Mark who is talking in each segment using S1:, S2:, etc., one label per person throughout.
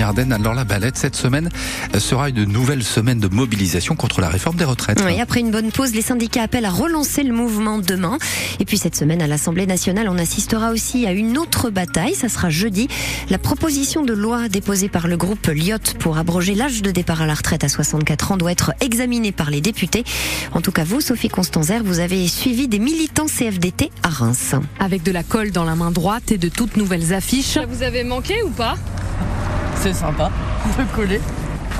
S1: Alors la balette, cette semaine sera une nouvelle semaine de mobilisation contre la réforme des retraites.
S2: Oui, après une bonne pause, les syndicats appellent à relancer le mouvement demain. Et puis cette semaine, à l'Assemblée nationale, on assistera aussi à une autre bataille. Ça sera jeudi. La proposition de loi déposée par le groupe Lyot pour abroger l'âge de départ à la retraite à 64 ans doit être examinée par les députés. En tout cas, vous, Sophie Constanzer, vous avez suivi des militants CFDT à Reims.
S3: Avec de la colle dans la main droite et de toutes nouvelles affiches.
S4: Ça vous avez manqué ou pas?
S5: C'est sympa de coller.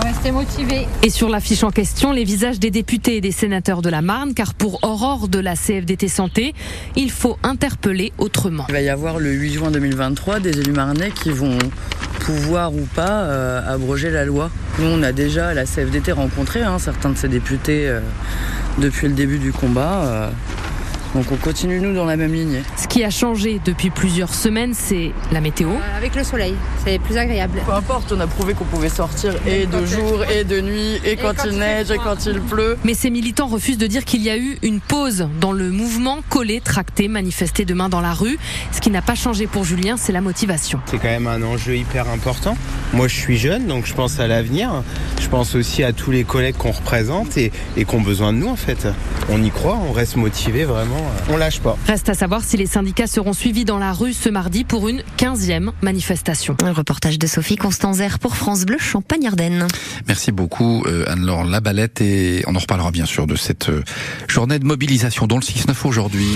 S4: Restez motivés.
S3: Et sur l'affiche en question, les visages des députés et des sénateurs de la Marne, car pour Aurore de la CFDT Santé, il faut interpeller autrement.
S5: Il va y avoir le 8 juin 2023 des élus marnais qui vont pouvoir ou pas euh, abroger la loi. Nous, on a déjà la CFDT rencontré hein, certains de ces députés euh, depuis le début du combat. Euh, donc on continue nous dans la même lignée.
S3: Ce qui a changé depuis plusieurs semaines, c'est la météo.
S4: Euh, avec le soleil, c'est plus agréable.
S5: Peu importe, on a prouvé qu'on pouvait sortir et de jour et de nuit et, quand, il neige et quand il pleut.
S3: Mais ces militants refusent de dire qu'il y a eu une pause dans le mouvement collé, tracté, manifesté demain dans la rue. Ce qui n'a pas changé pour Julien, c'est la motivation.
S6: C'est quand même un enjeu hyper important. Moi, je suis jeune, donc je pense à l'avenir. Je pense aussi à tous les collègues qu'on représente et, et qui ont besoin de nous en fait. On y croit, on reste motivé vraiment on lâche pas.
S3: Reste à savoir si les syndicats seront suivis dans la rue ce mardi pour une 15e manifestation.
S2: Un reportage de Sophie Constanzer pour France Bleu Champagne-Ardenne.
S1: Merci beaucoup euh, Anne-Laure Labalette et on en reparlera bien sûr de cette euh, journée de mobilisation dont le 6-9 aujourd'hui.